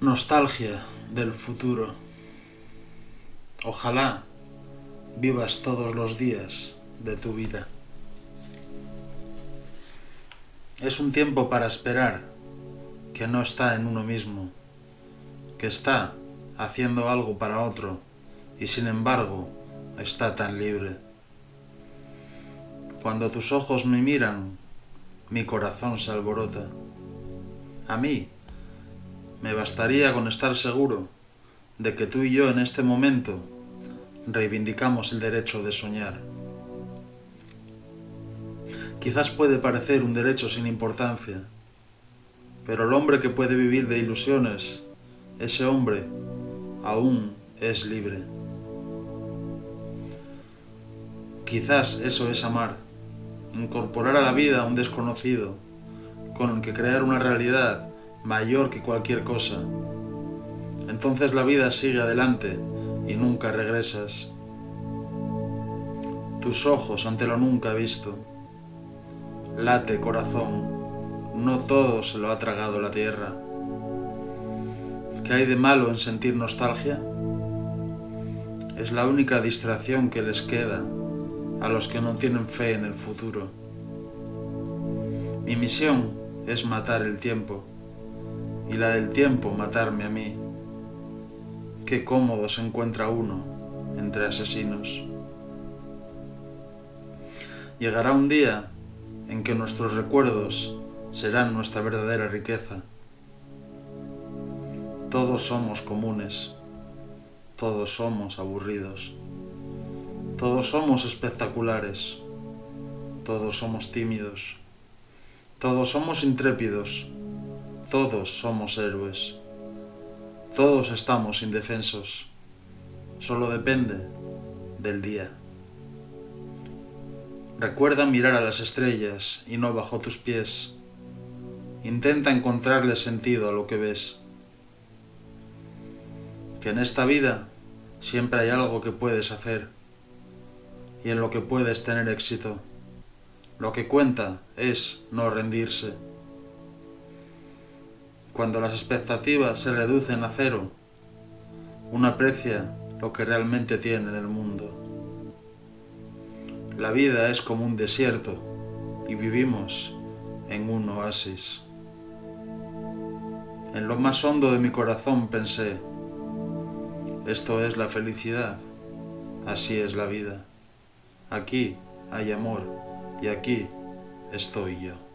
Nostalgia del futuro. Ojalá vivas todos los días de tu vida. Es un tiempo para esperar que no está en uno mismo, que está haciendo algo para otro y sin embargo está tan libre. Cuando tus ojos me miran, mi corazón se alborota. A mí me bastaría con estar seguro de que tú y yo en este momento reivindicamos el derecho de soñar. Quizás puede parecer un derecho sin importancia, pero el hombre que puede vivir de ilusiones, ese hombre aún es libre. Quizás eso es amar, incorporar a la vida a un desconocido, con el que crear una realidad mayor que cualquier cosa. Entonces la vida sigue adelante y nunca regresas. Tus ojos ante lo nunca visto. Late corazón, no todo se lo ha tragado la tierra. ¿Qué hay de malo en sentir nostalgia? Es la única distracción que les queda a los que no tienen fe en el futuro. Mi misión es matar el tiempo y la del tiempo matarme a mí. Qué cómodo se encuentra uno entre asesinos. Llegará un día en que nuestros recuerdos serán nuestra verdadera riqueza. Todos somos comunes, todos somos aburridos, todos somos espectaculares, todos somos tímidos, todos somos intrépidos, todos somos héroes. Todos estamos indefensos. Solo depende del día. Recuerda mirar a las estrellas y no bajo tus pies. Intenta encontrarle sentido a lo que ves. Que en esta vida siempre hay algo que puedes hacer y en lo que puedes tener éxito. Lo que cuenta es no rendirse. Cuando las expectativas se reducen a cero, uno aprecia lo que realmente tiene en el mundo. La vida es como un desierto y vivimos en un oasis. En lo más hondo de mi corazón pensé, esto es la felicidad, así es la vida. Aquí hay amor y aquí estoy yo.